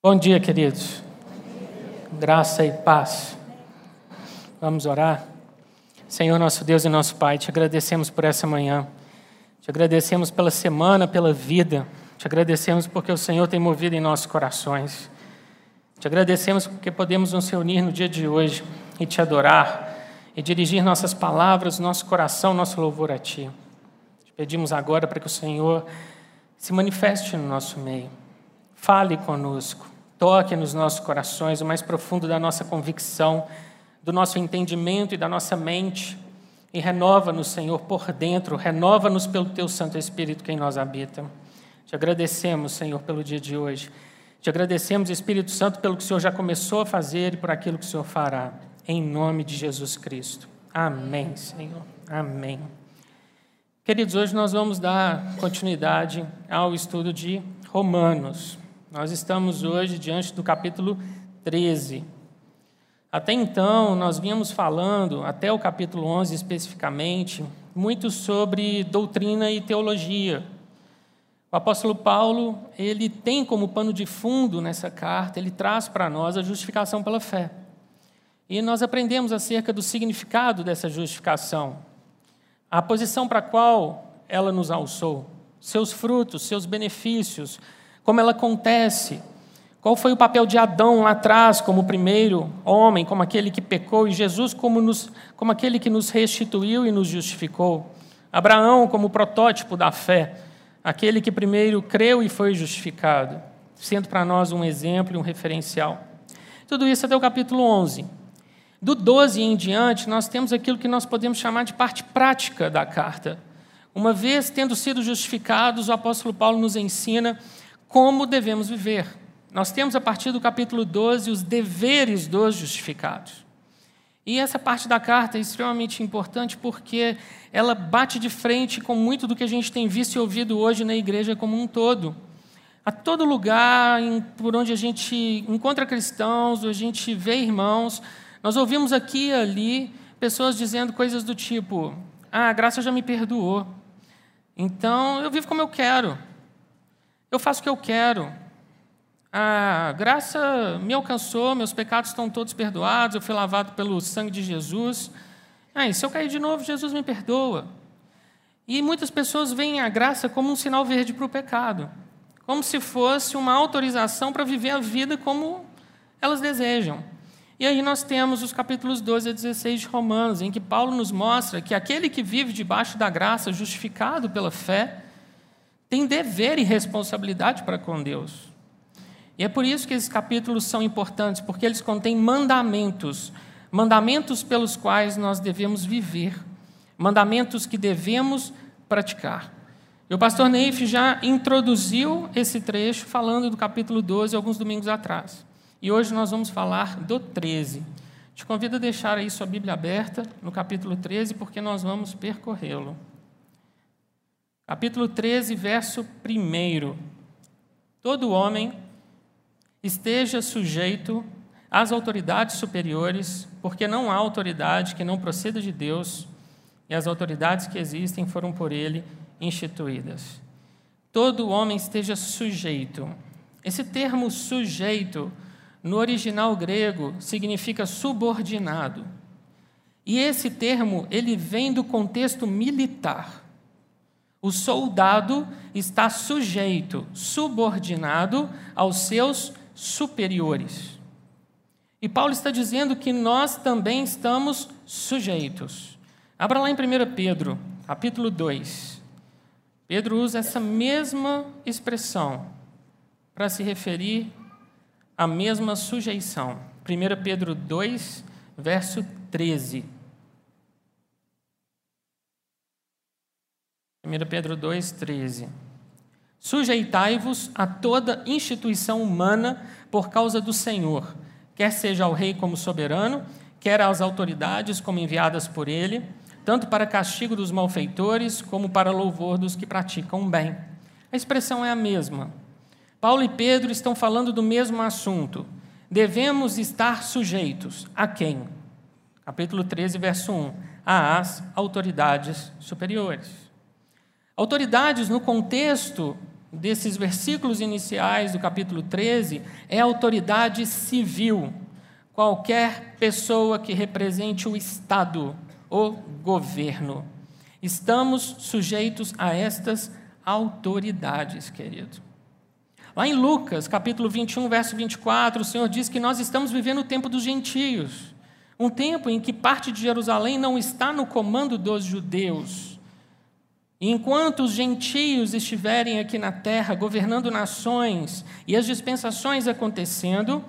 Bom dia, queridos. Graça e paz. Vamos orar. Senhor, nosso Deus e nosso Pai, te agradecemos por essa manhã. Te agradecemos pela semana, pela vida. Te agradecemos porque o Senhor tem movido em nossos corações. Te agradecemos porque podemos nos reunir no dia de hoje e te adorar e dirigir nossas palavras, nosso coração, nosso louvor a Ti. Te pedimos agora para que o Senhor se manifeste no nosso meio. Fale conosco, toque nos nossos corações, o mais profundo da nossa convicção, do nosso entendimento e da nossa mente, e renova-nos, Senhor, por dentro, renova-nos pelo Teu Santo Espírito que em nós habita. Te agradecemos, Senhor, pelo dia de hoje. Te agradecemos, Espírito Santo, pelo que o Senhor já começou a fazer e por aquilo que o Senhor fará. Em nome de Jesus Cristo. Amém, Senhor. Amém. Queridos, hoje nós vamos dar continuidade ao estudo de Romanos. Nós estamos hoje diante do capítulo 13. Até então, nós vínhamos falando, até o capítulo 11 especificamente, muito sobre doutrina e teologia. O apóstolo Paulo, ele tem como pano de fundo nessa carta, ele traz para nós a justificação pela fé. E nós aprendemos acerca do significado dessa justificação, a posição para qual ela nos alçou, seus frutos, seus benefícios, como ela acontece. Qual foi o papel de Adão lá atrás, como o primeiro homem, como aquele que pecou, e Jesus como, nos, como aquele que nos restituiu e nos justificou? Abraão como protótipo da fé, aquele que primeiro creu e foi justificado, sendo para nós um exemplo e um referencial. Tudo isso até o capítulo 11. Do 12 em diante, nós temos aquilo que nós podemos chamar de parte prática da carta. Uma vez tendo sido justificados, o apóstolo Paulo nos ensina como devemos viver. Nós temos a partir do capítulo 12 os deveres dos justificados. E essa parte da carta é extremamente importante porque ela bate de frente com muito do que a gente tem visto e ouvido hoje na igreja como um todo. A todo lugar por onde a gente encontra cristãos, a gente vê irmãos, nós ouvimos aqui e ali pessoas dizendo coisas do tipo: Ah, a graça já me perdoou, então eu vivo como eu quero. Eu faço o que eu quero. A graça me alcançou, meus pecados estão todos perdoados, eu fui lavado pelo sangue de Jesus. Se eu cair de novo, Jesus me perdoa. E muitas pessoas veem a graça como um sinal verde para o pecado, como se fosse uma autorização para viver a vida como elas desejam. E aí nós temos os capítulos 12 a 16 de Romanos, em que Paulo nos mostra que aquele que vive debaixo da graça, justificado pela fé, tem dever e responsabilidade para com Deus. E é por isso que esses capítulos são importantes, porque eles contêm mandamentos, mandamentos pelos quais nós devemos viver, mandamentos que devemos praticar. E o pastor Neif já introduziu esse trecho falando do capítulo 12 alguns domingos atrás. E hoje nós vamos falar do 13. Te convido a deixar aí sua Bíblia aberta no capítulo 13, porque nós vamos percorrê-lo. Capítulo 13, verso 1. Todo homem esteja sujeito às autoridades superiores, porque não há autoridade que não proceda de Deus, e as autoridades que existem foram por ele instituídas. Todo homem esteja sujeito. Esse termo sujeito, no original grego, significa subordinado. E esse termo, ele vem do contexto militar. O soldado está sujeito, subordinado aos seus superiores. E Paulo está dizendo que nós também estamos sujeitos. Abra lá em 1 Pedro, capítulo 2. Pedro usa essa mesma expressão para se referir à mesma sujeição. 1 Pedro 2, verso 13. 1 Pedro 2,13. Sujeitai-vos a toda instituição humana por causa do Senhor, quer seja ao rei como soberano, quer às autoridades como enviadas por ele, tanto para castigo dos malfeitores como para louvor dos que praticam bem. A expressão é a mesma. Paulo e Pedro estão falando do mesmo assunto. Devemos estar sujeitos a quem? Capítulo 13, verso 1. Às autoridades superiores. Autoridades, no contexto desses versículos iniciais do capítulo 13 é autoridade civil. Qualquer pessoa que represente o Estado, o governo. Estamos sujeitos a estas autoridades, querido. Lá em Lucas, capítulo 21, verso 24, o Senhor diz que nós estamos vivendo o tempo dos gentios, um tempo em que parte de Jerusalém não está no comando dos judeus. Enquanto os gentios estiverem aqui na terra, governando nações e as dispensações acontecendo,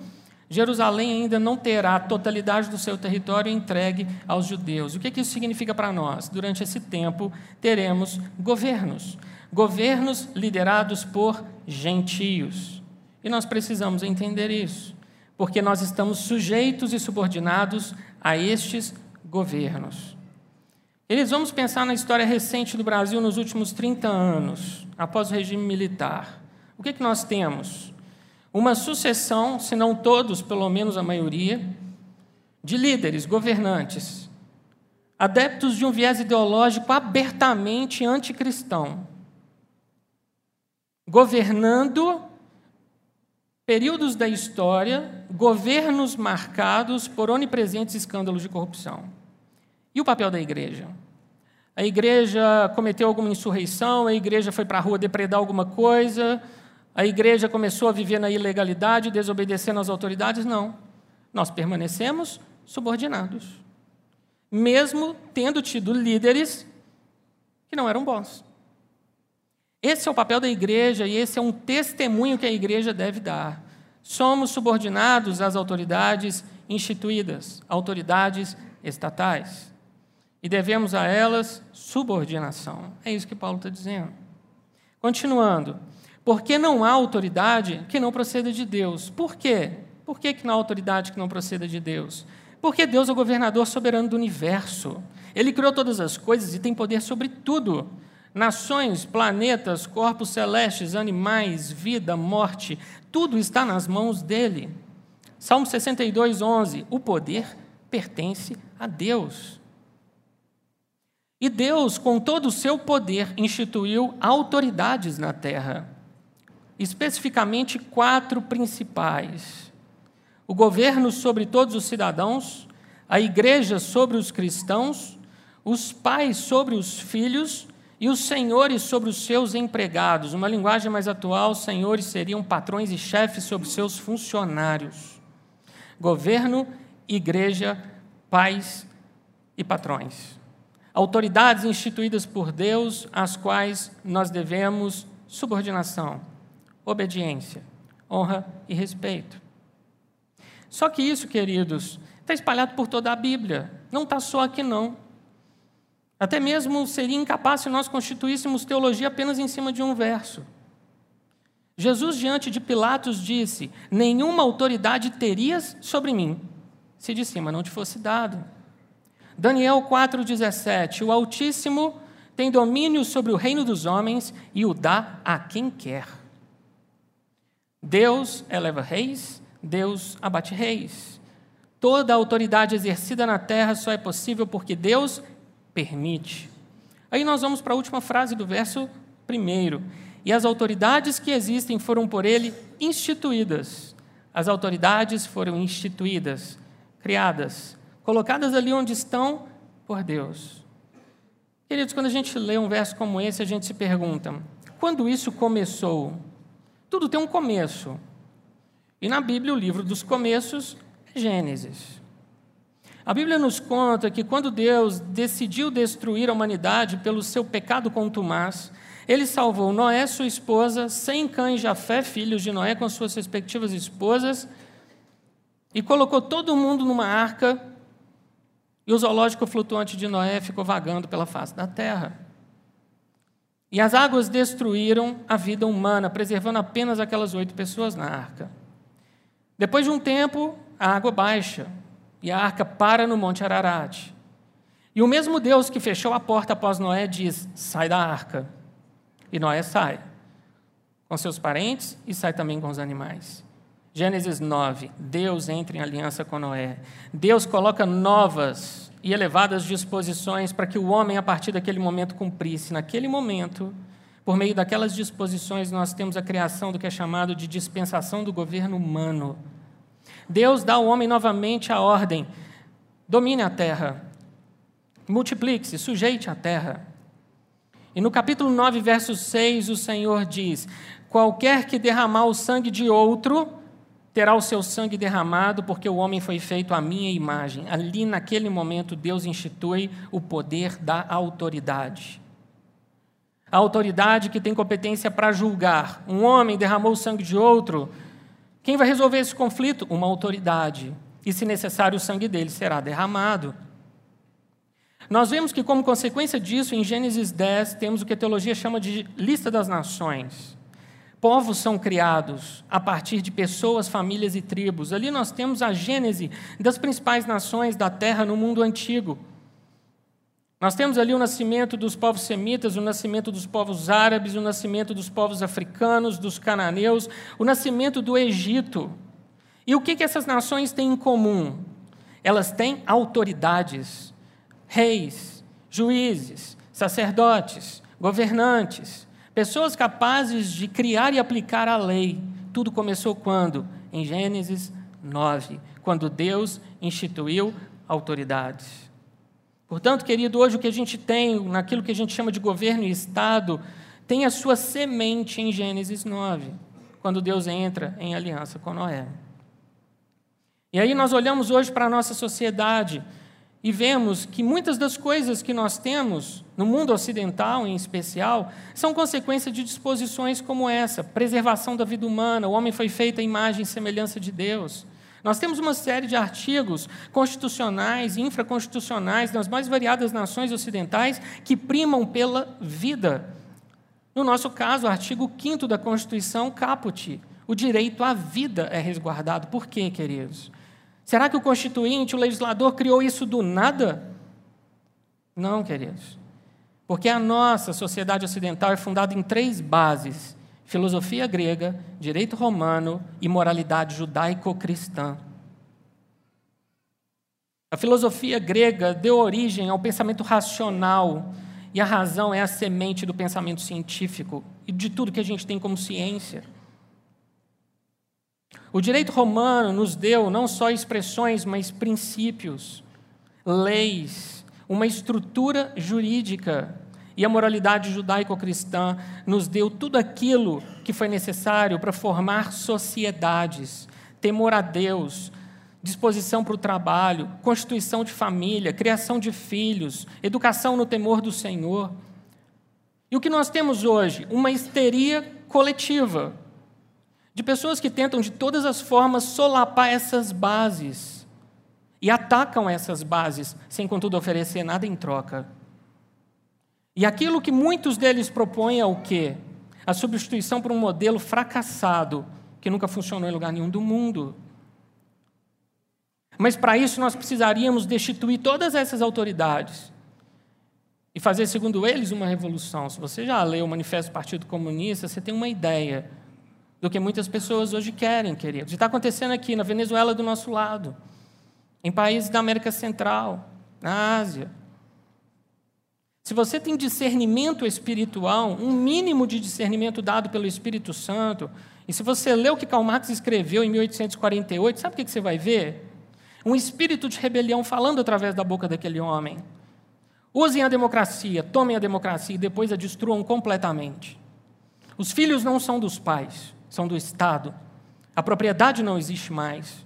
Jerusalém ainda não terá a totalidade do seu território entregue aos judeus. O que isso significa para nós? Durante esse tempo, teremos governos governos liderados por gentios. E nós precisamos entender isso, porque nós estamos sujeitos e subordinados a estes governos. Eles vamos pensar na história recente do Brasil nos últimos 30 anos, após o regime militar. O que, que nós temos? Uma sucessão, se não todos, pelo menos a maioria, de líderes, governantes, adeptos de um viés ideológico abertamente anticristão, governando períodos da história, governos marcados por onipresentes escândalos de corrupção. E o papel da igreja? A igreja cometeu alguma insurreição, a igreja foi para a rua depredar alguma coisa, a igreja começou a viver na ilegalidade, desobedecendo às autoridades? Não. Nós permanecemos subordinados, mesmo tendo tido líderes que não eram bons. Esse é o papel da igreja e esse é um testemunho que a igreja deve dar. Somos subordinados às autoridades instituídas, autoridades estatais, e devemos a elas subordinação. É isso que Paulo está dizendo. Continuando, porque não há autoridade que não proceda de Deus. Por quê? Por que, que não há autoridade que não proceda de Deus? Porque Deus é o governador soberano do universo. Ele criou todas as coisas e tem poder sobre tudo. Nações, planetas, corpos celestes, animais, vida, morte, tudo está nas mãos dele. Salmo 62, 11. O poder pertence a Deus. E Deus, com todo o seu poder, instituiu autoridades na terra, especificamente quatro principais: o governo sobre todos os cidadãos, a igreja sobre os cristãos, os pais sobre os filhos e os senhores sobre os seus empregados. Uma linguagem mais atual, senhores seriam patrões e chefes sobre seus funcionários. Governo, igreja, pais e patrões. Autoridades instituídas por Deus, às quais nós devemos subordinação, obediência, honra e respeito. Só que isso, queridos, está espalhado por toda a Bíblia. Não está só aqui, não. Até mesmo seria incapaz se nós constituíssemos teologia apenas em cima de um verso. Jesus, diante de Pilatos, disse: Nenhuma autoridade terias sobre mim, se de cima não te fosse dado. Daniel 4,17: O Altíssimo tem domínio sobre o reino dos homens e o dá a quem quer. Deus eleva reis, Deus abate reis. Toda autoridade exercida na terra só é possível porque Deus permite. Aí nós vamos para a última frase do verso primeiro. E as autoridades que existem foram por ele instituídas. As autoridades foram instituídas, criadas, colocadas ali onde estão por Deus. Queridos, quando a gente lê um verso como esse, a gente se pergunta: quando isso começou? Tudo tem um começo. E na Bíblia, o livro dos começos é Gênesis. A Bíblia nos conta que quando Deus decidiu destruir a humanidade pelo seu pecado contumaz, ele salvou Noé, sua esposa, sem Cã e Jafé, filhos de Noé, com suas respectivas esposas, e colocou todo mundo numa arca, e o zoológico flutuante de Noé ficou vagando pela face da terra. E as águas destruíram a vida humana, preservando apenas aquelas oito pessoas na arca. Depois de um tempo, a água baixa, e a arca para no Monte Ararat. E o mesmo Deus que fechou a porta após Noé diz: sai da arca. E Noé sai com seus parentes e sai também com os animais. Gênesis 9: Deus entra em aliança com Noé. Deus coloca novas e elevadas disposições para que o homem, a partir daquele momento, cumprisse. Naquele momento, por meio daquelas disposições, nós temos a criação do que é chamado de dispensação do governo humano. Deus dá ao homem novamente a ordem: domine a terra, multiplique-se, sujeite a terra. E no capítulo 9, verso 6, o Senhor diz: Qualquer que derramar o sangue de outro, terá o seu sangue derramado, porque o homem foi feito à minha imagem. Ali, naquele momento, Deus institui o poder da autoridade. A autoridade que tem competência para julgar. Um homem derramou o sangue de outro. Quem vai resolver esse conflito? Uma autoridade. E, se necessário, o sangue dele será derramado. Nós vemos que, como consequência disso, em Gênesis 10, temos o que a teologia chama de lista das nações. Povos são criados a partir de pessoas, famílias e tribos. Ali nós temos a gênese das principais nações da terra no mundo antigo. Nós temos ali o nascimento dos povos semitas, o nascimento dos povos árabes, o nascimento dos povos africanos, dos cananeus, o nascimento do Egito. E o que, que essas nações têm em comum? Elas têm autoridades, reis, juízes, sacerdotes, governantes, pessoas capazes de criar e aplicar a lei. Tudo começou quando? Em Gênesis 9, quando Deus instituiu autoridades. Portanto, querido, hoje o que a gente tem, naquilo que a gente chama de governo e Estado, tem a sua semente em Gênesis 9, quando Deus entra em aliança com Noé. E aí nós olhamos hoje para a nossa sociedade e vemos que muitas das coisas que nós temos, no mundo ocidental em especial, são consequência de disposições como essa: preservação da vida humana, o homem foi feito à imagem e semelhança de Deus. Nós temos uma série de artigos constitucionais e infraconstitucionais das mais variadas nações ocidentais que primam pela vida. No nosso caso, o artigo 5 da Constituição, caput, o direito à vida é resguardado. Por quê, queridos? Será que o constituinte, o legislador, criou isso do nada? Não, queridos. Porque a nossa sociedade ocidental é fundada em três bases: filosofia grega, direito romano e moralidade judaico-cristã. A filosofia grega deu origem ao pensamento racional, e a razão é a semente do pensamento científico e de tudo que a gente tem como ciência. O direito romano nos deu não só expressões, mas princípios, leis, uma estrutura jurídica. E a moralidade judaico-cristã nos deu tudo aquilo que foi necessário para formar sociedades, temor a Deus, disposição para o trabalho, constituição de família, criação de filhos, educação no temor do Senhor. E o que nós temos hoje? Uma histeria coletiva de pessoas que tentam de todas as formas solapar essas bases e atacam essas bases sem, contudo, oferecer nada em troca. E aquilo que muitos deles propõem é o quê? A substituição por um modelo fracassado que nunca funcionou em lugar nenhum do mundo. Mas para isso nós precisaríamos destituir todas essas autoridades e fazer, segundo eles, uma revolução. Se você já leu o Manifesto do Partido Comunista, você tem uma ideia do que muitas pessoas hoje querem, queridos. Está acontecendo aqui na Venezuela do nosso lado, em países da América Central, na Ásia. Se você tem discernimento espiritual, um mínimo de discernimento dado pelo Espírito Santo, e se você lê o que Karl Marx escreveu em 1848, sabe o que você vai ver? Um espírito de rebelião falando através da boca daquele homem. Usem a democracia, tomem a democracia e depois a destruam completamente. Os filhos não são dos pais, são do Estado. A propriedade não existe mais.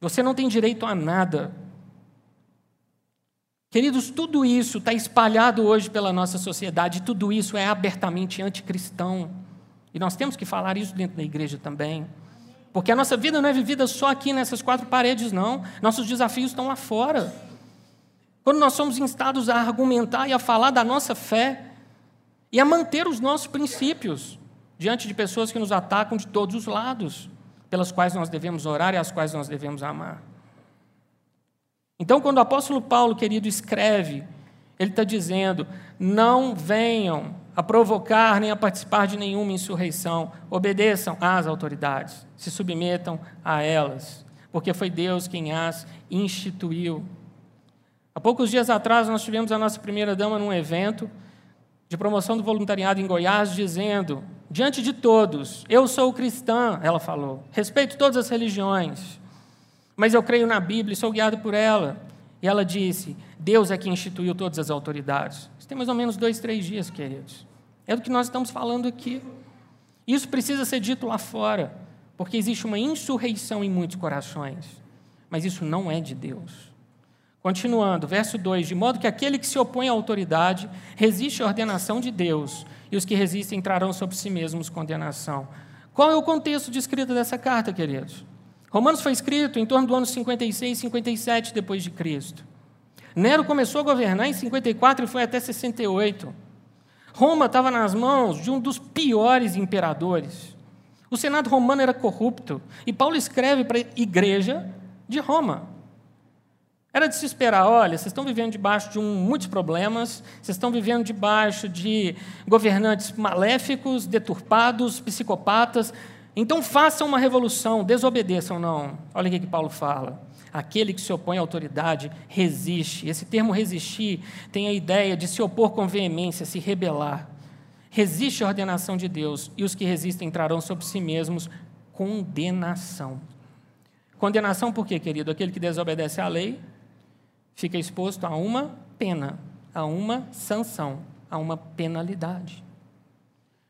Você não tem direito a nada. Queridos, tudo isso está espalhado hoje pela nossa sociedade, tudo isso é abertamente anticristão. E nós temos que falar isso dentro da igreja também. Porque a nossa vida não é vivida só aqui nessas quatro paredes, não. Nossos desafios estão lá fora. Quando nós somos instados a argumentar e a falar da nossa fé e a manter os nossos princípios, diante de pessoas que nos atacam de todos os lados, pelas quais nós devemos orar e as quais nós devemos amar. Então, quando o apóstolo Paulo, querido, escreve, ele está dizendo: não venham a provocar nem a participar de nenhuma insurreição, obedeçam às autoridades, se submetam a elas, porque foi Deus quem as instituiu. Há poucos dias atrás, nós tivemos a nossa primeira dama num evento de promoção do voluntariado em Goiás, dizendo: diante de todos, eu sou cristã, ela falou, respeito todas as religiões, mas eu creio na Bíblia e sou guiado por ela. E ela disse: Deus é quem instituiu todas as autoridades. Isso tem mais ou menos dois, três dias, queridos. É do que nós estamos falando aqui. Isso precisa ser dito lá fora, porque existe uma insurreição em muitos corações. Mas isso não é de Deus. Continuando, verso 2: De modo que aquele que se opõe à autoridade resiste à ordenação de Deus, e os que resistem trarão sobre si mesmos condenação. Qual é o contexto de escrita dessa carta, queridos? Romanos foi escrito em torno do ano 56, 57 depois de Cristo. Nero começou a governar em 54 e foi até 68. Roma estava nas mãos de um dos piores imperadores. O Senado romano era corrupto e Paulo escreve para a igreja de Roma. Era de se esperar, olha, vocês estão vivendo debaixo de um, muitos problemas, vocês estão vivendo debaixo de governantes maléficos, deturpados, psicopatas, então façam uma revolução, desobedeçam, não. Olha o que Paulo fala. Aquele que se opõe à autoridade resiste. Esse termo resistir tem a ideia de se opor com veemência, se rebelar. Resiste à ordenação de Deus, e os que resistem trarão sobre si mesmos condenação. Condenação por quê, querido? Aquele que desobedece à lei fica exposto a uma pena, a uma sanção, a uma penalidade.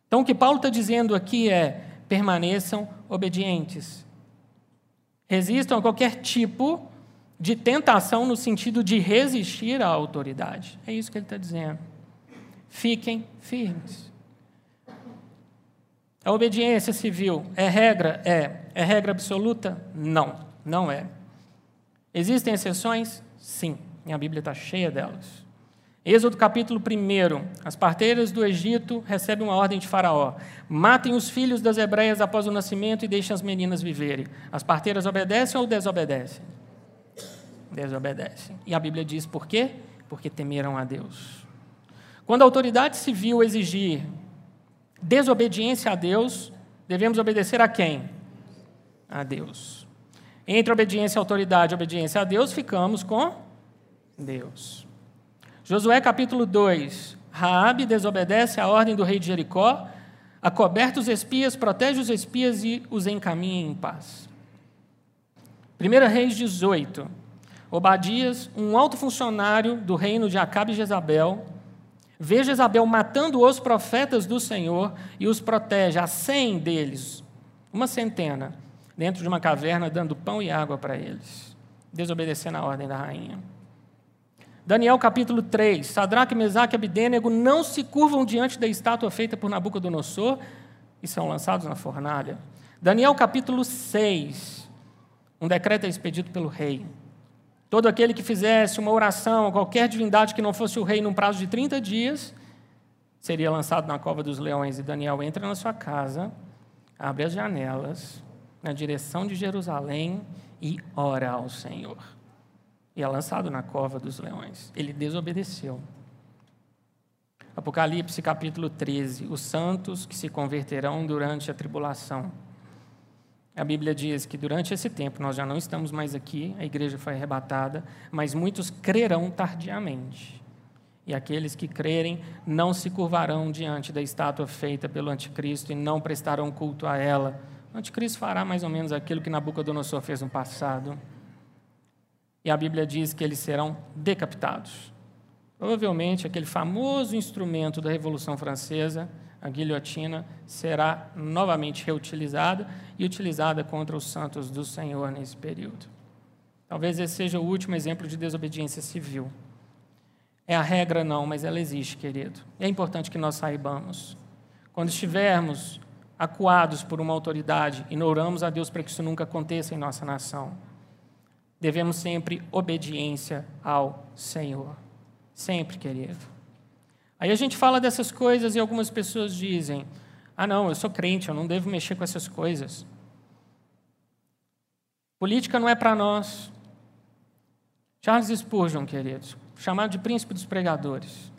Então, o que Paulo está dizendo aqui é: permaneçam obedientes. Resistam a qualquer tipo de tentação no sentido de resistir à autoridade. É isso que ele está dizendo. Fiquem firmes. A obediência civil é regra? É. É regra absoluta? Não, não é. Existem exceções? Sim, a Bíblia está cheia delas. Êxodo capítulo 1. As parteiras do Egito recebem uma ordem de Faraó: matem os filhos das hebreias após o nascimento e deixem as meninas viverem. As parteiras obedecem ou desobedecem? Desobedecem. E a Bíblia diz por quê? Porque temeram a Deus. Quando a autoridade civil exigir desobediência a Deus, devemos obedecer a quem? A Deus. Entre obediência à autoridade e obediência a Deus, ficamos com Deus. Josué capítulo 2. Raabe desobedece à ordem do rei de Jericó, acoberta os espias, protege os espias e os encaminha em paz. 1 Reis 18. Obadias, um alto funcionário do reino de Acabe e Jezabel, vê Jezabel matando os profetas do Senhor e os protege, a cem deles, uma centena, dentro de uma caverna, dando pão e água para eles, desobedecendo a ordem da rainha. Daniel capítulo 3, Sadraque, Mesaque e Abidênego não se curvam diante da estátua feita por Nabucodonosor e são lançados na fornalha. Daniel capítulo 6, um decreto é expedido pelo rei. Todo aquele que fizesse uma oração a qualquer divindade que não fosse o rei num prazo de 30 dias, seria lançado na cova dos leões. E Daniel entra na sua casa, abre as janelas, na direção de Jerusalém e ora ao Senhor. E é lançado na cova dos leões. Ele desobedeceu. Apocalipse capítulo 13: Os santos que se converterão durante a tribulação. A Bíblia diz que durante esse tempo nós já não estamos mais aqui, a igreja foi arrebatada, mas muitos crerão tardiamente. E aqueles que crerem não se curvarão diante da estátua feita pelo anticristo e não prestarão culto a ela anticristo fará mais ou menos aquilo que Nabucodonosor fez no passado. E a Bíblia diz que eles serão decapitados. Provavelmente aquele famoso instrumento da Revolução Francesa, a guilhotina, será novamente reutilizada e utilizada contra os santos do Senhor nesse período. Talvez esse seja o último exemplo de desobediência civil. É a regra, não, mas ela existe, querido. é importante que nós saibamos. Quando estivermos acuados por uma autoridade e não oramos a Deus para que isso nunca aconteça em nossa nação. Devemos sempre obediência ao Senhor. Sempre, querido. Aí a gente fala dessas coisas e algumas pessoas dizem: ah, não, eu sou crente, eu não devo mexer com essas coisas. Política não é para nós. Charles Spurgeon, queridos, chamado de príncipe dos pregadores.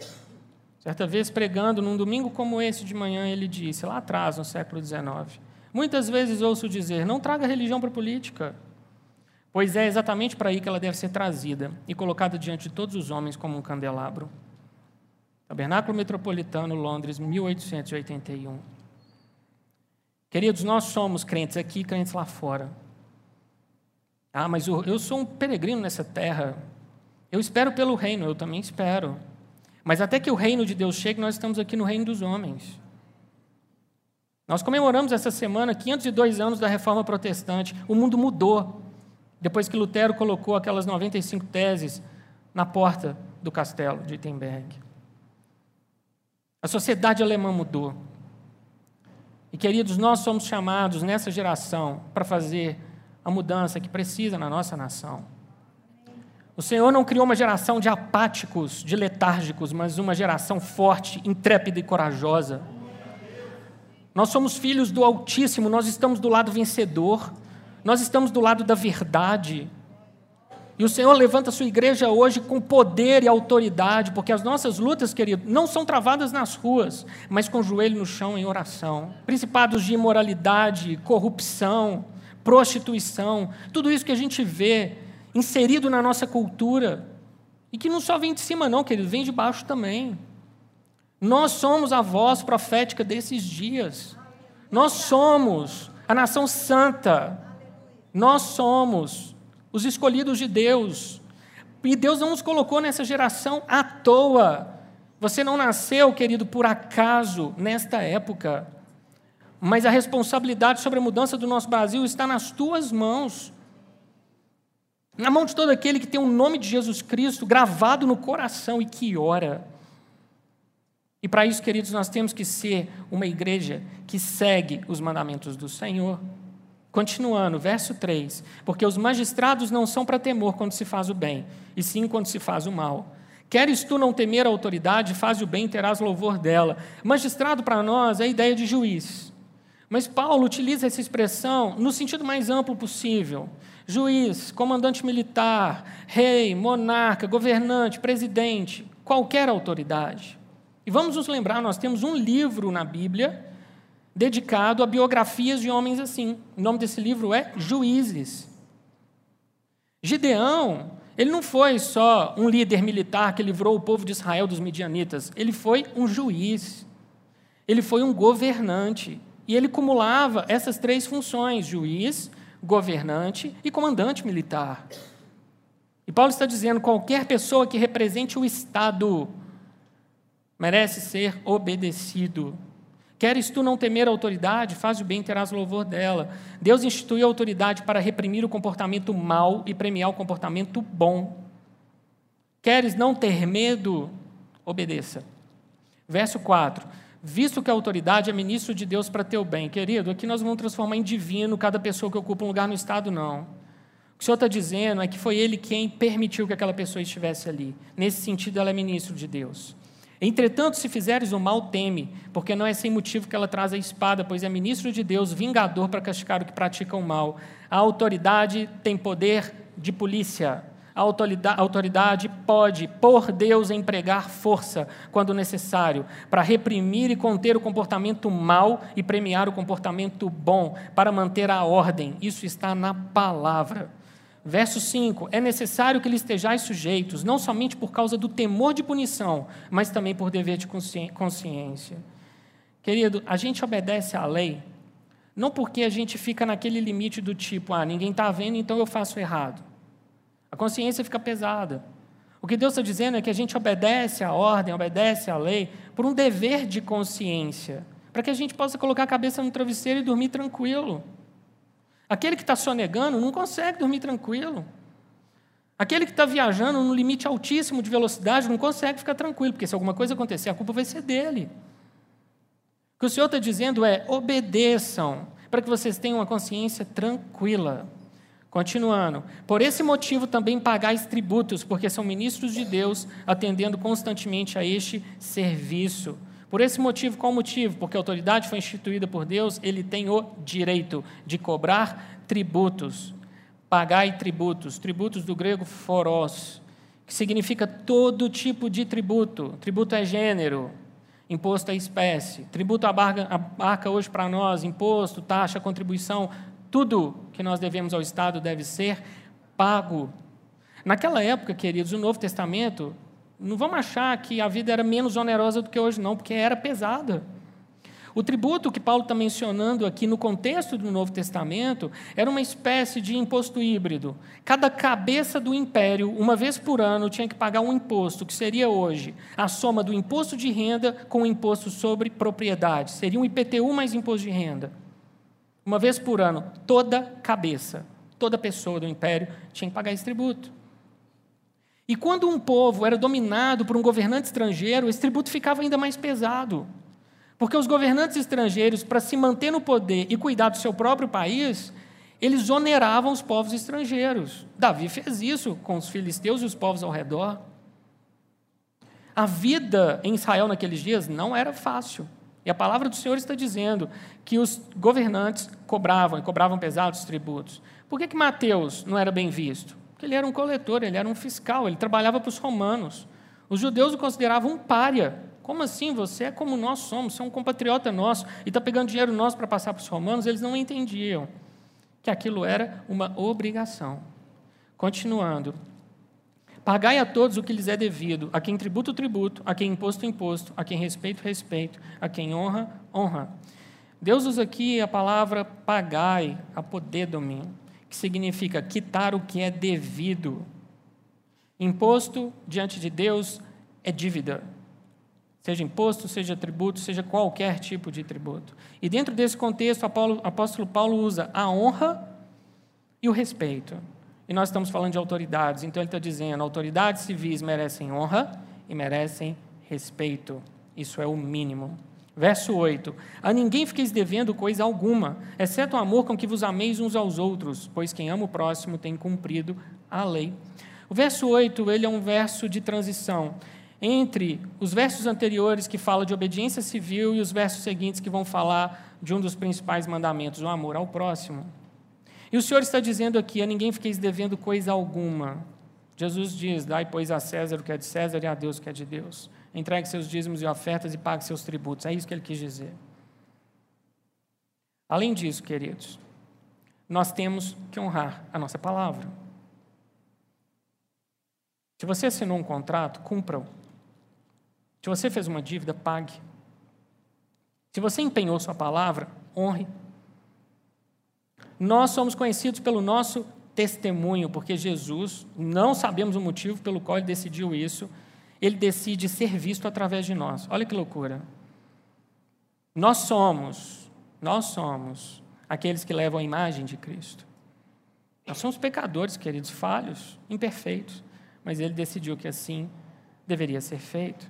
Certa vez, pregando num domingo como esse de manhã, ele disse, lá atrás, no século XIX: Muitas vezes ouço dizer, não traga religião para a política, pois é exatamente para aí que ela deve ser trazida e colocada diante de todos os homens como um candelabro. Tabernáculo Metropolitano, Londres, 1881. Queridos, nós somos crentes aqui, crentes lá fora. Ah, mas eu sou um peregrino nessa terra. Eu espero pelo reino, eu também espero. Mas até que o reino de Deus chegue, nós estamos aqui no reino dos homens. Nós comemoramos essa semana 502 anos da reforma protestante. O mundo mudou depois que Lutero colocou aquelas 95 teses na porta do castelo de Wittenberg. A sociedade alemã mudou. E, queridos, nós somos chamados nessa geração para fazer a mudança que precisa na nossa nação. O Senhor não criou uma geração de apáticos, de letárgicos, mas uma geração forte, intrépida e corajosa. Nós somos filhos do Altíssimo, nós estamos do lado vencedor, nós estamos do lado da verdade. E o Senhor levanta a sua igreja hoje com poder e autoridade, porque as nossas lutas, querido, não são travadas nas ruas, mas com o joelho no chão em oração. Principados de imoralidade, corrupção, prostituição, tudo isso que a gente vê inserido na nossa cultura, e que não só vem de cima, não, querido, vem de baixo também. Nós somos a voz profética desses dias. Nós somos a nação santa. Nós somos os escolhidos de Deus. E Deus não nos colocou nessa geração à toa. Você não nasceu, querido, por acaso nesta época. Mas a responsabilidade sobre a mudança do nosso Brasil está nas tuas mãos. Na mão de todo aquele que tem o nome de Jesus Cristo gravado no coração e que ora. E para isso, queridos, nós temos que ser uma igreja que segue os mandamentos do Senhor. Continuando, verso 3: Porque os magistrados não são para temor quando se faz o bem, e sim quando se faz o mal. Queres tu não temer a autoridade, faz o bem, terás louvor dela. Magistrado para nós é a ideia de juiz. Mas Paulo utiliza essa expressão no sentido mais amplo possível. Juiz, comandante militar, rei, monarca, governante, presidente, qualquer autoridade. E vamos nos lembrar, nós temos um livro na Bíblia dedicado a biografias de homens assim. O nome desse livro é Juízes. Gideão, ele não foi só um líder militar que livrou o povo de Israel dos midianitas, ele foi um juiz. Ele foi um governante. E ele cumulava essas três funções: juiz, governante e comandante militar. E Paulo está dizendo: qualquer pessoa que represente o Estado merece ser obedecido. Queres tu não temer a autoridade? Faz o bem, terás louvor dela. Deus instituiu a autoridade para reprimir o comportamento mau e premiar o comportamento bom. Queres não ter medo? Obedeça. Verso 4. Visto que a autoridade é ministro de Deus para teu bem. Querido, aqui nós vamos transformar em divino cada pessoa que ocupa um lugar no Estado, não. O que o Senhor está dizendo é que foi Ele quem permitiu que aquela pessoa estivesse ali. Nesse sentido, ela é ministro de Deus. Entretanto, se fizeres o mal, teme, porque não é sem motivo que ela traz a espada, pois é ministro de Deus, vingador para castigar o que pratica o mal. A autoridade tem poder de polícia. A autoridade pode, por Deus, empregar força quando necessário, para reprimir e conter o comportamento mal e premiar o comportamento bom, para manter a ordem. Isso está na palavra. Verso 5: É necessário que lhe estejais sujeitos, não somente por causa do temor de punição, mas também por dever de consciência. Querido, a gente obedece à lei, não porque a gente fica naquele limite do tipo, ah, ninguém está vendo, então eu faço errado. A consciência fica pesada. O que Deus está dizendo é que a gente obedece à ordem, obedece à lei, por um dever de consciência, para que a gente possa colocar a cabeça no travesseiro e dormir tranquilo. Aquele que está sonegando não consegue dormir tranquilo. Aquele que está viajando no limite altíssimo de velocidade não consegue ficar tranquilo, porque se alguma coisa acontecer, a culpa vai ser dele. O que o Senhor está dizendo é: obedeçam, para que vocês tenham uma consciência tranquila. Continuando, por esse motivo também pagais tributos, porque são ministros de Deus, atendendo constantemente a este serviço. Por esse motivo, qual motivo? Porque a autoridade foi instituída por Deus, ele tem o direito de cobrar tributos. Pagai tributos, tributos do grego foros, que significa todo tipo de tributo. Tributo é gênero, imposto é espécie. Tributo abarca, abarca hoje para nós imposto, taxa, contribuição, tudo que nós devemos ao Estado deve ser pago. Naquela época, queridos, o Novo Testamento Não vamos achar que a vida era menos onerosa do que hoje, não, porque era pesada. O tributo que Paulo está mencionando aqui no contexto do Novo Testamento era uma espécie de imposto híbrido. Cada cabeça do império, uma vez por ano, tinha que pagar um imposto, que seria hoje a soma do imposto de renda com o imposto sobre propriedade. Seria um IPTU mais imposto de renda. Uma vez por ano, toda cabeça, toda pessoa do império tinha que pagar esse tributo. E quando um povo era dominado por um governante estrangeiro, esse tributo ficava ainda mais pesado. Porque os governantes estrangeiros, para se manter no poder e cuidar do seu próprio país, eles oneravam os povos estrangeiros. Davi fez isso com os filisteus e os povos ao redor. A vida em Israel naqueles dias não era fácil. E a palavra do Senhor está dizendo que os governantes cobravam, e cobravam pesados tributos. Por que, que Mateus não era bem visto? Porque ele era um coletor, ele era um fiscal, ele trabalhava para os romanos. Os judeus o consideravam um pária. Como assim? Você é como nós somos, você é um compatriota nosso e está pegando dinheiro nosso para passar para os romanos? Eles não entendiam que aquilo era uma obrigação. Continuando. Pagai a todos o que lhes é devido, a quem tributo, tributo, a quem imposto, imposto, a quem respeito, respeito, a quem honra, honra. Deus usa aqui a palavra pagai, a poder domínio, que significa quitar o que é devido. Imposto diante de Deus é dívida seja imposto, seja tributo, seja qualquer tipo de tributo. E dentro desse contexto, o apóstolo Paulo usa a honra e o respeito. E nós estamos falando de autoridades, então ele está dizendo: autoridades civis merecem honra e merecem respeito. Isso é o mínimo. Verso 8: A ninguém fiqueis devendo coisa alguma, exceto o amor com que vos ameis uns aos outros, pois quem ama o próximo tem cumprido a lei. O verso 8 ele é um verso de transição entre os versos anteriores que falam de obediência civil e os versos seguintes que vão falar de um dos principais mandamentos, o amor ao próximo. E o Senhor está dizendo aqui: a ninguém fiqueis devendo coisa alguma. Jesus diz: Dai, pois, a César o que é de César e a Deus o que é de Deus. Entregue seus dízimos e ofertas e pague seus tributos. É isso que ele quis dizer. Além disso, queridos, nós temos que honrar a nossa palavra. Se você assinou um contrato, cumpra-o. Se você fez uma dívida, pague. Se você empenhou sua palavra, honre. Nós somos conhecidos pelo nosso testemunho, porque Jesus, não sabemos o motivo pelo qual ele decidiu isso, ele decide ser visto através de nós. Olha que loucura. Nós somos, nós somos aqueles que levam a imagem de Cristo. Nós somos pecadores, queridos, falhos, imperfeitos, mas ele decidiu que assim deveria ser feito.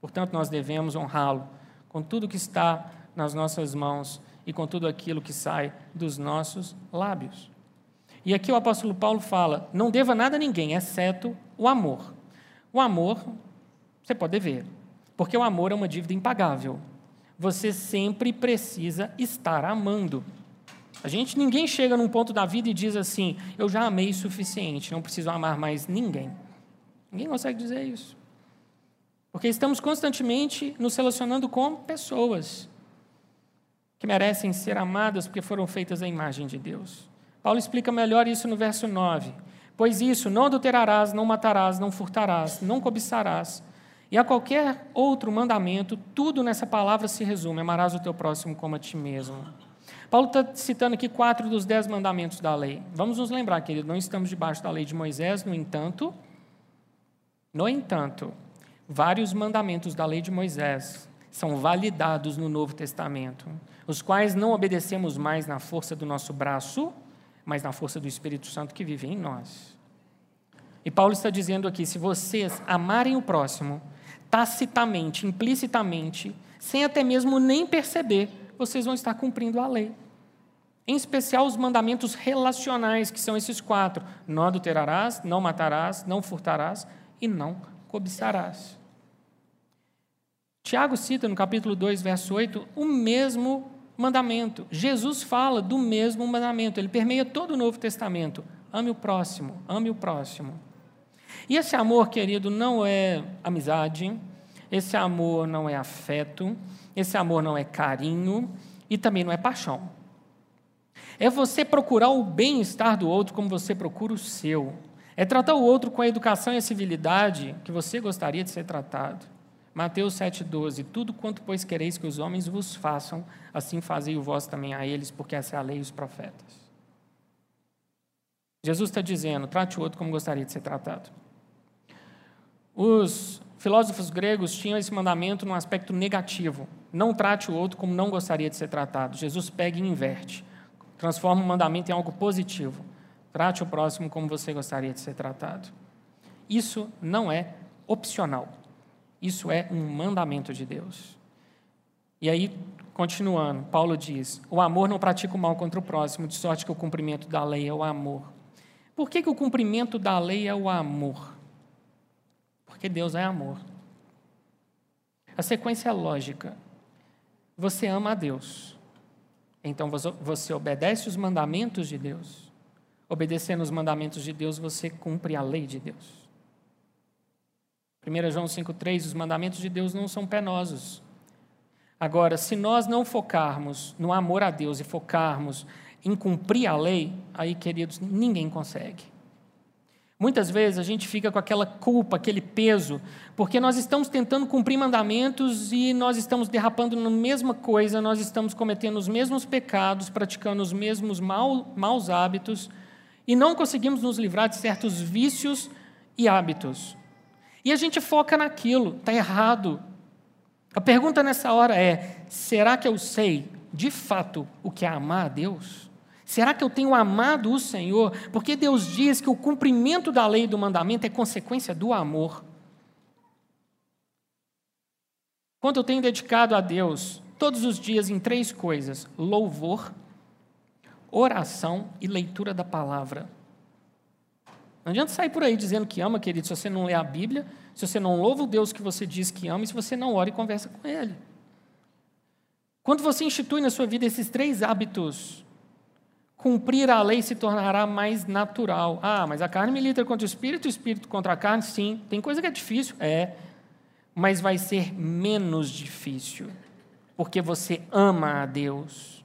Portanto, nós devemos honrá-lo com tudo que está nas nossas mãos e com tudo aquilo que sai dos nossos lábios. E aqui o apóstolo Paulo fala: não deva nada a ninguém, exceto o amor. O amor, você pode dever, porque o amor é uma dívida impagável. Você sempre precisa estar amando. A gente, ninguém chega num ponto da vida e diz assim: eu já amei o suficiente, não preciso amar mais ninguém. Ninguém consegue dizer isso. Porque estamos constantemente nos relacionando com pessoas que merecem ser amadas porque foram feitas à imagem de Deus. Paulo explica melhor isso no verso 9. Pois isso, não adulterarás, não matarás, não furtarás, não cobiçarás. E a qualquer outro mandamento, tudo nessa palavra se resume: amarás o teu próximo como a ti mesmo. Paulo está citando aqui quatro dos dez mandamentos da lei. Vamos nos lembrar, querido, não estamos debaixo da lei de Moisés, no entanto, no entanto, vários mandamentos da lei de Moisés são validados no Novo Testamento, os quais não obedecemos mais na força do nosso braço, mas na força do Espírito Santo que vive em nós. E Paulo está dizendo aqui: se vocês amarem o próximo, tacitamente, implicitamente, sem até mesmo nem perceber, vocês vão estar cumprindo a lei. Em especial os mandamentos relacionais, que são esses quatro: não adulterarás, não matarás, não furtarás e não cobiçarás. Tiago cita no capítulo 2, verso 8, o mesmo mandamento. Jesus fala do mesmo mandamento, ele permeia todo o Novo Testamento. Ame o próximo, ame o próximo. E esse amor, querido, não é amizade, esse amor não é afeto, esse amor não é carinho e também não é paixão. É você procurar o bem-estar do outro como você procura o seu. É tratar o outro com a educação e a civilidade que você gostaria de ser tratado. Mateus 7,12: Tudo quanto, pois, quereis que os homens vos façam, assim fazei o vós também a eles, porque essa é a lei e os profetas. Jesus está dizendo: trate o outro como gostaria de ser tratado. Os filósofos gregos tinham esse mandamento num aspecto negativo. Não trate o outro como não gostaria de ser tratado. Jesus pega e inverte. Transforma o mandamento em algo positivo. Trate o próximo como você gostaria de ser tratado. Isso não é opcional. Isso é um mandamento de Deus. E aí, continuando, Paulo diz: O amor não pratica o mal contra o próximo, de sorte que o cumprimento da lei é o amor. Por que, que o cumprimento da lei é o amor? Porque Deus é amor. A sequência é lógica. Você ama a Deus. Então você obedece os mandamentos de Deus. Obedecendo os mandamentos de Deus, você cumpre a lei de Deus. 1 João 5,3: os mandamentos de Deus não são penosos. Agora, se nós não focarmos no amor a Deus e focarmos em cumprir a lei, aí, queridos, ninguém consegue. Muitas vezes a gente fica com aquela culpa, aquele peso, porque nós estamos tentando cumprir mandamentos e nós estamos derrapando na mesma coisa, nós estamos cometendo os mesmos pecados, praticando os mesmos mal, maus hábitos, e não conseguimos nos livrar de certos vícios e hábitos. E a gente foca naquilo, está errado. A pergunta nessa hora é: será que eu sei de fato o que é amar a Deus? Será que eu tenho amado o Senhor? Porque Deus diz que o cumprimento da lei e do mandamento é consequência do amor. Quanto eu tenho dedicado a Deus todos os dias em três coisas: louvor, oração e leitura da palavra. Não adianta sair por aí dizendo que ama, querido, se você não lê a Bíblia, se você não louva o Deus que você diz que ama e se você não ora e conversa com Ele. Quando você institui na sua vida esses três hábitos, cumprir a lei se tornará mais natural. Ah, mas a carne milita contra o espírito, o espírito contra a carne, sim. Tem coisa que é difícil, é. Mas vai ser menos difícil, porque você ama a Deus.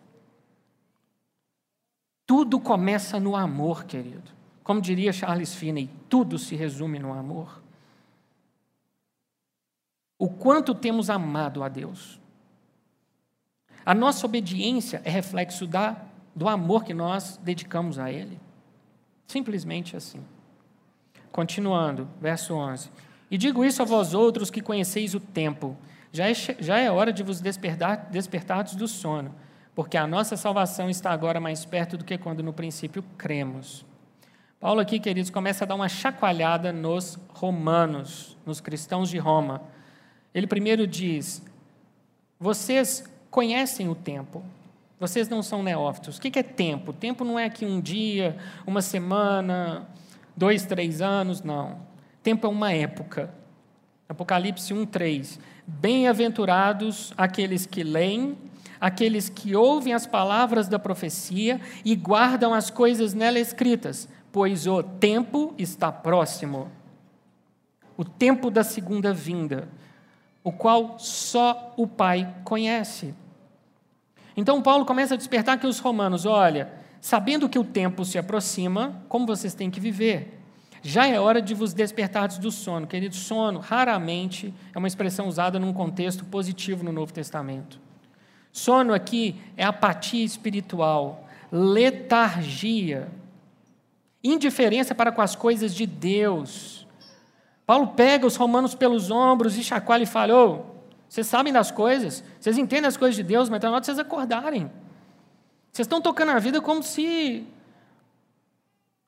Tudo começa no amor, querido. Como diria Charles Finney, tudo se resume no amor. O quanto temos amado a Deus. A nossa obediência é reflexo da, do amor que nós dedicamos a Ele. Simplesmente assim. Continuando, verso 11. E digo isso a vós outros que conheceis o tempo. Já é, já é hora de vos despertar, despertardes do sono, porque a nossa salvação está agora mais perto do que quando no princípio cremos. Paulo aqui, queridos, começa a dar uma chacoalhada nos romanos, nos cristãos de Roma. Ele primeiro diz: vocês conhecem o tempo, vocês não são neófitos. O que é tempo? Tempo não é aqui um dia, uma semana, dois, três anos, não. Tempo é uma época. Apocalipse 1, 3. Bem-aventurados aqueles que leem, aqueles que ouvem as palavras da profecia e guardam as coisas nela escritas, pois o tempo está próximo o tempo da segunda vinda, o qual só o Pai conhece. Então Paulo começa a despertar que os romanos, olha, sabendo que o tempo se aproxima, como vocês têm que viver? Já é hora de vos despertardes do sono. Querido, sono raramente é uma expressão usada num contexto positivo no Novo Testamento. Sono aqui é apatia espiritual, letargia, indiferença para com as coisas de Deus. Paulo pega os romanos pelos ombros e chacoalha e fala: oh, vocês sabem das coisas, vocês entendem as coisas de Deus, mas está na hora de vocês acordarem. Vocês estão tocando a vida como se.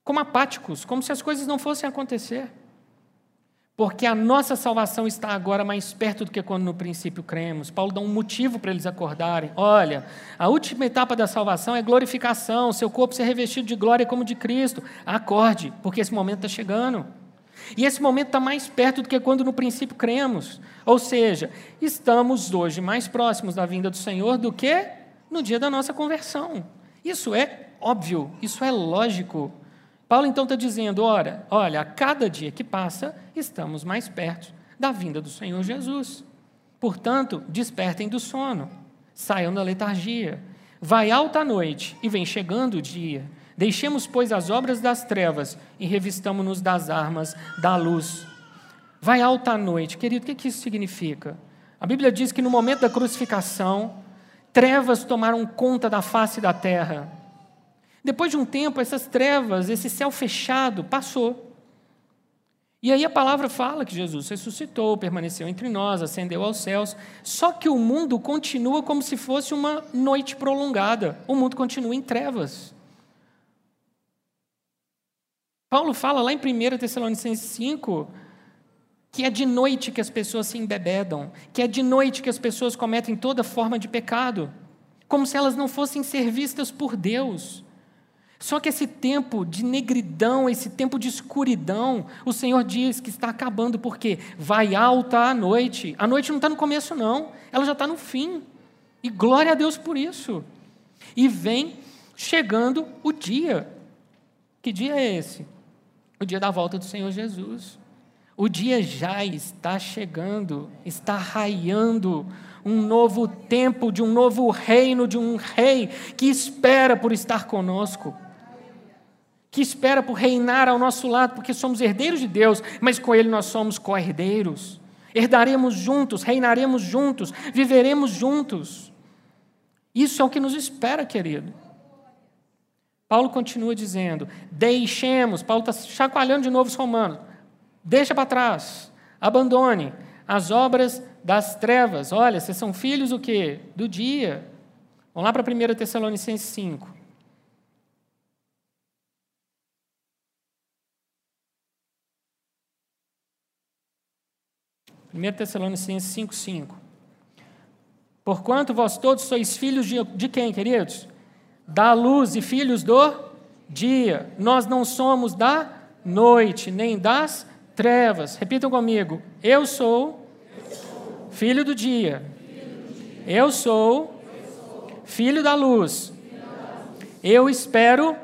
como apáticos, como se as coisas não fossem acontecer. Porque a nossa salvação está agora mais perto do que quando no princípio cremos. Paulo dá um motivo para eles acordarem. Olha, a última etapa da salvação é glorificação, seu corpo ser revestido de glória como de Cristo. Acorde, porque esse momento está chegando. E esse momento está mais perto do que quando no princípio cremos. Ou seja, estamos hoje mais próximos da vinda do Senhor do que no dia da nossa conversão. Isso é óbvio, isso é lógico. Paulo então está dizendo: ora, olha, a cada dia que passa, estamos mais perto da vinda do Senhor Jesus. Portanto, despertem do sono, saiam da letargia. Vai alta a noite e vem chegando o dia. Deixemos, pois, as obras das trevas e revistamo-nos das armas da luz. Vai alta a noite. Querido, o que isso significa? A Bíblia diz que no momento da crucificação, trevas tomaram conta da face da terra. Depois de um tempo, essas trevas, esse céu fechado, passou. E aí a palavra fala que Jesus ressuscitou, permaneceu entre nós, ascendeu aos céus. Só que o mundo continua como se fosse uma noite prolongada. O mundo continua em trevas. Paulo fala lá em 1 Tessalonicenses 5 que é de noite que as pessoas se embebedam, que é de noite que as pessoas cometem toda forma de pecado, como se elas não fossem ser vistas por Deus. Só que esse tempo de negridão, esse tempo de escuridão, o Senhor diz que está acabando, porque vai alta a noite. A noite não está no começo, não, ela já está no fim. E glória a Deus por isso. E vem chegando o dia. Que dia é esse? O dia da volta do Senhor Jesus. O dia já está chegando, está raiando um novo tempo de um novo reino, de um rei que espera por estar conosco, que espera por reinar ao nosso lado, porque somos herdeiros de Deus, mas com Ele nós somos co-herdeiros. Herdaremos juntos, reinaremos juntos, viveremos juntos. Isso é o que nos espera, querido. Paulo continua dizendo: deixemos, Paulo está chacoalhando de novo os romanos Deixa para trás, abandone as obras das trevas. Olha, vocês são filhos o quê? Do dia. Vamos lá para 1 Tessalonicenses 5. Primeiro Tessalonicenses 5, 5. Porquanto vós todos sois filhos de, de quem, queridos? Da luz e filhos do dia. Nós não somos da noite, nem das trevas. Repitam comigo. Eu sou filho do dia. Eu sou filho da luz. Eu espero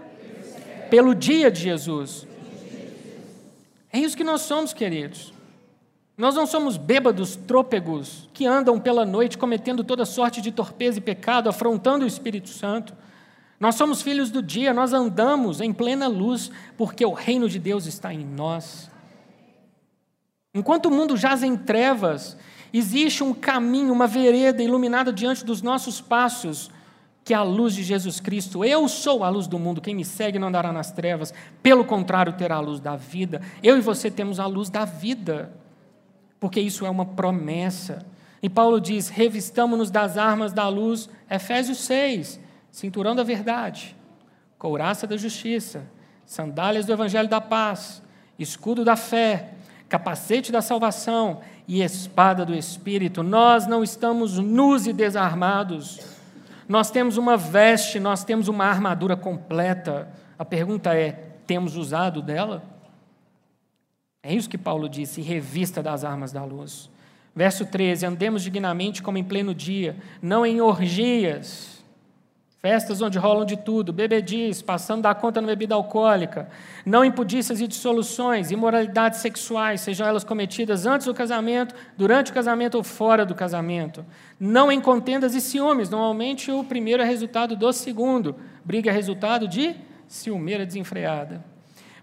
pelo dia de Jesus. É isso que nós somos, queridos. Nós não somos bêbados, trôpegos, que andam pela noite cometendo toda sorte de torpeza e pecado, afrontando o Espírito Santo. Nós somos filhos do dia, nós andamos em plena luz, porque o reino de Deus está em nós. Enquanto o mundo jaz em trevas, existe um caminho, uma vereda iluminada diante dos nossos passos, que é a luz de Jesus Cristo. Eu sou a luz do mundo, quem me segue não andará nas trevas, pelo contrário, terá a luz da vida. Eu e você temos a luz da vida, porque isso é uma promessa. E Paulo diz: revistamos-nos das armas da luz, Efésios 6, cinturão da verdade, couraça da justiça, sandálias do evangelho da paz, escudo da fé capacete da salvação e espada do Espírito. Nós não estamos nus e desarmados. Nós temos uma veste, nós temos uma armadura completa. A pergunta é: temos usado dela? É isso que Paulo disse: revista das armas da luz. Verso 13: Andemos dignamente como em pleno dia, não em orgias Festas onde rolam de tudo, bebedis, passando da conta na bebida alcoólica, não impudícias e dissoluções, imoralidades sexuais, sejam elas cometidas antes do casamento, durante o casamento ou fora do casamento. Não em contendas e ciúmes, normalmente o primeiro é resultado do segundo, briga é resultado de ciumeira desenfreada.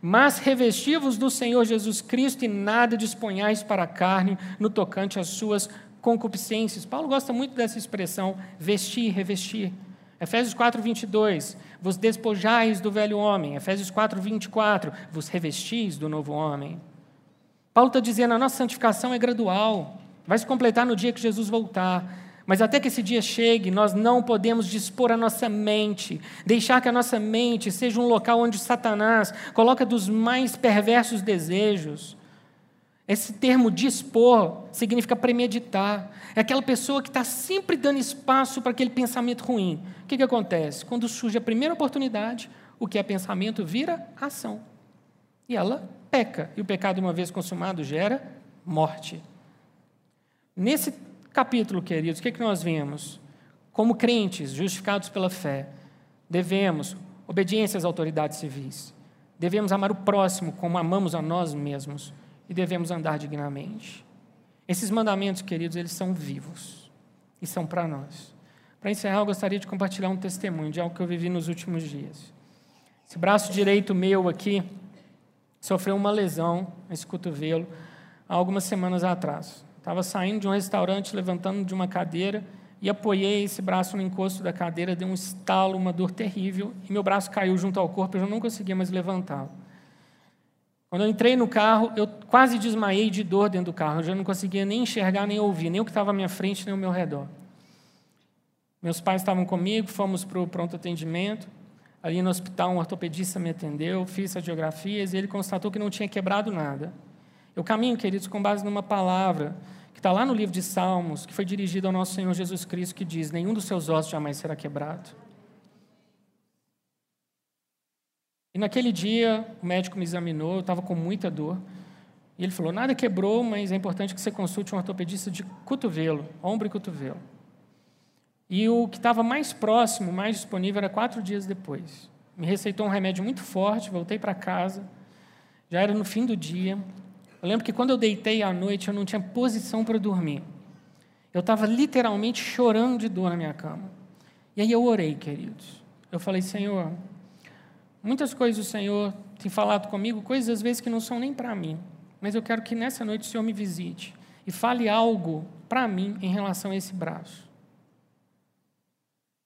Mas revestivos do Senhor Jesus Cristo e nada disponhais para a carne no tocante às suas concupiscências. Paulo gosta muito dessa expressão, vestir, revestir. Efésios 4, 22, vos despojais do velho homem. Efésios 4, 24, vos revestis do novo homem. Paulo está dizendo, a nossa santificação é gradual, vai se completar no dia que Jesus voltar. Mas até que esse dia chegue, nós não podemos dispor a nossa mente, deixar que a nossa mente seja um local onde Satanás coloca dos mais perversos desejos, esse termo dispor significa premeditar. É aquela pessoa que está sempre dando espaço para aquele pensamento ruim. O que, que acontece? Quando surge a primeira oportunidade, o que é pensamento vira ação. E ela peca. E o pecado, uma vez consumado, gera morte. Nesse capítulo, queridos, o que, que nós vemos? Como crentes justificados pela fé, devemos obediência às autoridades civis. Devemos amar o próximo como amamos a nós mesmos e devemos andar dignamente. Esses mandamentos, queridos, eles são vivos e são para nós. Para encerrar, eu gostaria de compartilhar um testemunho de algo que eu vivi nos últimos dias. Esse braço direito meu aqui sofreu uma lesão nesse cotovelo há algumas semanas atrás. Estava saindo de um restaurante, levantando de uma cadeira e apoiei esse braço no encosto da cadeira, deu um estalo, uma dor terrível, e meu braço caiu junto ao corpo, eu não conseguia mais levantá-lo. Quando eu entrei no carro, eu quase desmaiei de dor dentro do carro, eu já não conseguia nem enxergar, nem ouvir, nem o que estava à minha frente, nem ao meu redor. Meus pais estavam comigo, fomos para o pronto atendimento. Ali no hospital, um ortopedista me atendeu, fiz radiografias e ele constatou que não tinha quebrado nada. Eu caminho, queridos, com base numa palavra que está lá no livro de Salmos, que foi dirigido ao nosso Senhor Jesus Cristo, que diz: Nenhum dos seus ossos jamais será quebrado. E naquele dia, o médico me examinou, eu estava com muita dor. E ele falou: Nada quebrou, mas é importante que você consulte um ortopedista de cotovelo, ombro e cotovelo. E o que estava mais próximo, mais disponível, era quatro dias depois. Me receitou um remédio muito forte, voltei para casa. Já era no fim do dia. Eu lembro que quando eu deitei à noite, eu não tinha posição para dormir. Eu estava literalmente chorando de dor na minha cama. E aí eu orei, queridos. Eu falei, Senhor, muitas coisas o Senhor tem falado comigo, coisas às vezes que não são nem para mim. Mas eu quero que nessa noite o Senhor me visite e fale algo para mim em relação a esse braço.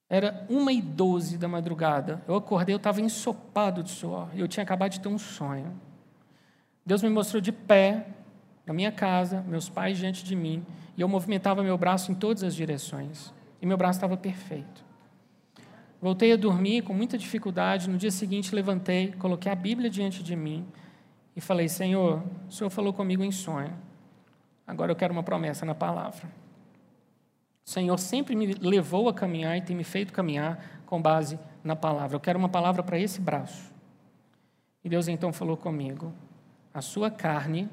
Era uma e doze da madrugada. Eu acordei, eu estava ensopado de suor. Eu tinha acabado de ter um sonho. Deus me mostrou de pé, na minha casa, meus pais diante de mim, e eu movimentava meu braço em todas as direções. E meu braço estava perfeito. Voltei a dormir com muita dificuldade. No dia seguinte, levantei, coloquei a Bíblia diante de mim e falei: Senhor, o Senhor falou comigo em sonho. Agora eu quero uma promessa na palavra. O Senhor sempre me levou a caminhar e tem me feito caminhar com base na palavra. Eu quero uma palavra para esse braço. E Deus então falou comigo: a sua carne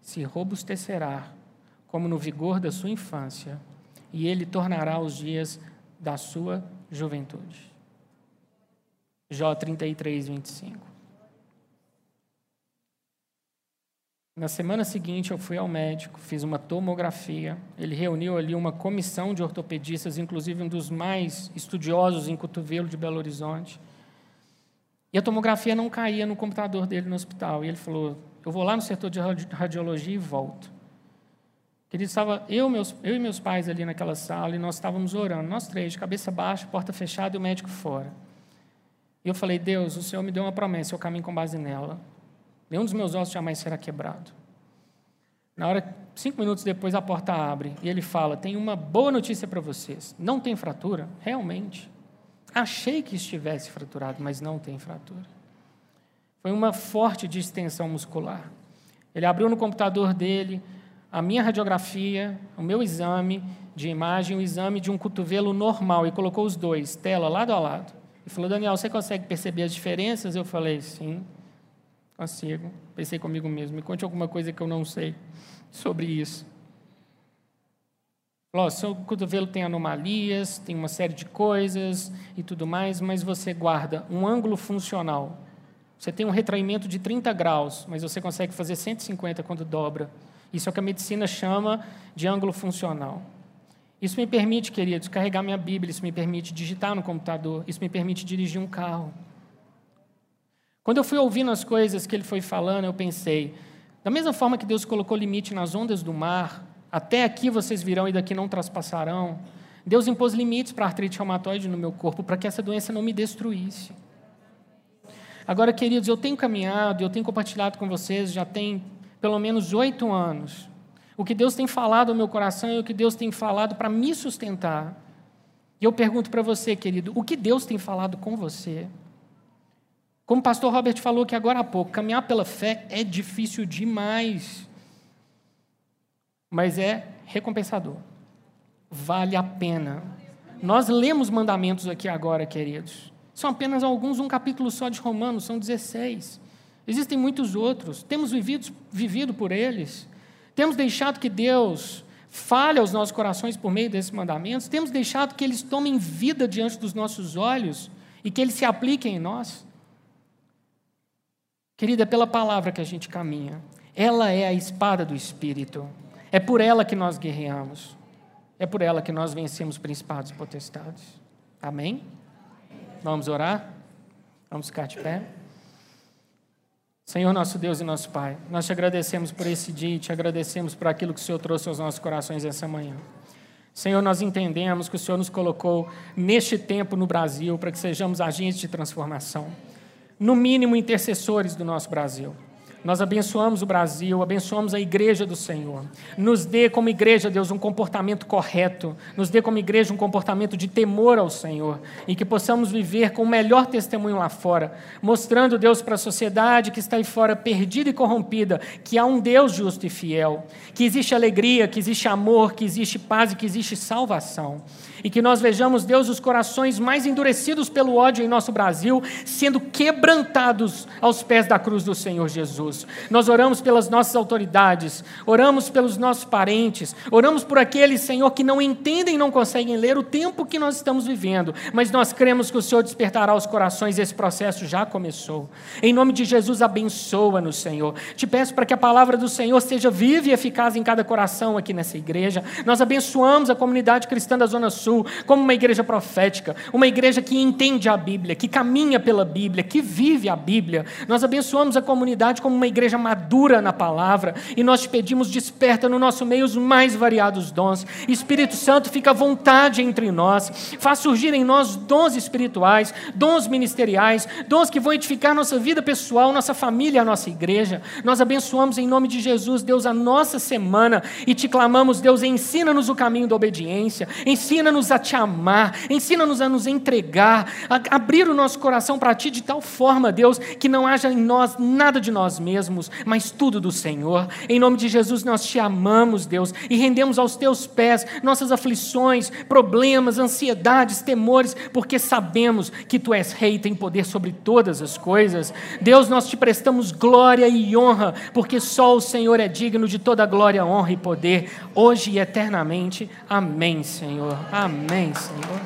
se robustecerá como no vigor da sua infância, e ele tornará os dias da sua juventude. Jó 33, 25. Na semana seguinte, eu fui ao médico, fiz uma tomografia. Ele reuniu ali uma comissão de ortopedistas, inclusive um dos mais estudiosos em cotovelo de Belo Horizonte. E a tomografia não caía no computador dele no hospital. E ele falou: Eu vou lá no setor de radiologia e volto. Ele estava, eu, meus, eu e meus pais ali naquela sala, e nós estávamos orando, nós três, de cabeça baixa, porta fechada e o médico fora. E eu falei: Deus, o Senhor me deu uma promessa, eu caminho com base nela. Nenhum dos meus ossos jamais será quebrado. Na hora, cinco minutos depois, a porta abre e ele fala: Tem uma boa notícia para vocês. Não tem fratura? Realmente. Achei que estivesse fraturado, mas não tem fratura. Foi uma forte distensão muscular. Ele abriu no computador dele a minha radiografia, o meu exame de imagem, o exame de um cotovelo normal e colocou os dois, tela lado a lado. E falou: Daniel, você consegue perceber as diferenças? Eu falei: sim, consigo. Pensei comigo mesmo: me conte alguma coisa que eu não sei sobre isso. Falou, seu cotovelo tem anomalias, tem uma série de coisas e tudo mais, mas você guarda um ângulo funcional. Você tem um retraimento de 30 graus, mas você consegue fazer 150 quando dobra. Isso é o que a medicina chama de ângulo funcional. Isso me permite, queridos, carregar minha Bíblia, isso me permite digitar no computador, isso me permite dirigir um carro. Quando eu fui ouvindo as coisas que ele foi falando, eu pensei, da mesma forma que Deus colocou limite nas ondas do mar, até aqui vocês virão e daqui não traspassarão. Deus impôs limites para a artrite reumatoide no meu corpo, para que essa doença não me destruísse. Agora, queridos, eu tenho caminhado, eu tenho compartilhado com vocês, já tem pelo menos oito anos, o que Deus tem falado ao meu coração e o que Deus tem falado para me sustentar. E eu pergunto para você, querido, o que Deus tem falado com você? Como o pastor Robert falou aqui agora há pouco, caminhar pela fé é difícil demais mas é recompensador. Vale a pena. Nós lemos mandamentos aqui agora, queridos. São apenas alguns, um capítulo só de Romanos, são 16. Existem muitos outros. Temos vivido, vivido por eles. Temos deixado que Deus fale aos nossos corações por meio desses mandamentos. Temos deixado que eles tomem vida diante dos nossos olhos e que eles se apliquem em nós. Querida, é pela palavra que a gente caminha. Ela é a espada do Espírito. É por ela que nós guerreamos. É por ela que nós vencemos principados e potestades. Amém? Vamos orar? Vamos ficar de pé. Senhor nosso Deus e nosso Pai, nós te agradecemos por esse dia e te agradecemos por aquilo que o Senhor trouxe aos nossos corações essa manhã. Senhor, nós entendemos que o Senhor nos colocou neste tempo no Brasil para que sejamos agentes de transformação, no mínimo intercessores do nosso Brasil. Nós abençoamos o Brasil, abençoamos a igreja do Senhor. Nos dê como igreja, Deus, um comportamento correto. Nos dê como igreja um comportamento de temor ao Senhor. E que possamos viver com o melhor testemunho lá fora, mostrando, Deus, para a sociedade que está aí fora perdida e corrompida, que há um Deus justo e fiel. Que existe alegria, que existe amor, que existe paz e que existe salvação e que nós vejamos, Deus, os corações mais endurecidos pelo ódio em nosso Brasil sendo quebrantados aos pés da cruz do Senhor Jesus. Nós oramos pelas nossas autoridades, oramos pelos nossos parentes, oramos por aqueles, Senhor, que não entendem não conseguem ler o tempo que nós estamos vivendo, mas nós cremos que o Senhor despertará os corações esse processo já começou. Em nome de Jesus, abençoa-nos, Senhor. Te peço para que a palavra do Senhor seja viva e eficaz em cada coração aqui nessa igreja. Nós abençoamos a comunidade cristã da Zona Sul Sul como uma igreja profética, uma igreja que entende a Bíblia, que caminha pela Bíblia, que vive a Bíblia. Nós abençoamos a comunidade como uma igreja madura na palavra e nós te pedimos, desperta no nosso meio os mais variados dons. Espírito Santo, fica à vontade entre nós, faz surgir em nós dons espirituais, dons ministeriais, dons que vão edificar nossa vida pessoal, nossa família, a nossa igreja. Nós abençoamos em nome de Jesus, Deus, a nossa semana e te clamamos, Deus, ensina-nos o caminho da obediência, ensina-nos ensina-nos a te amar, ensina-nos a nos entregar, a abrir o nosso coração para ti de tal forma, Deus, que não haja em nós nada de nós mesmos, mas tudo do Senhor. Em nome de Jesus, nós te amamos, Deus, e rendemos aos teus pés nossas aflições, problemas, ansiedades, temores, porque sabemos que tu és rei e tem poder sobre todas as coisas. Deus, nós te prestamos glória e honra, porque só o Senhor é digno de toda glória, honra e poder, hoje e eternamente. Amém, Senhor. Amém. Amém, Senhor.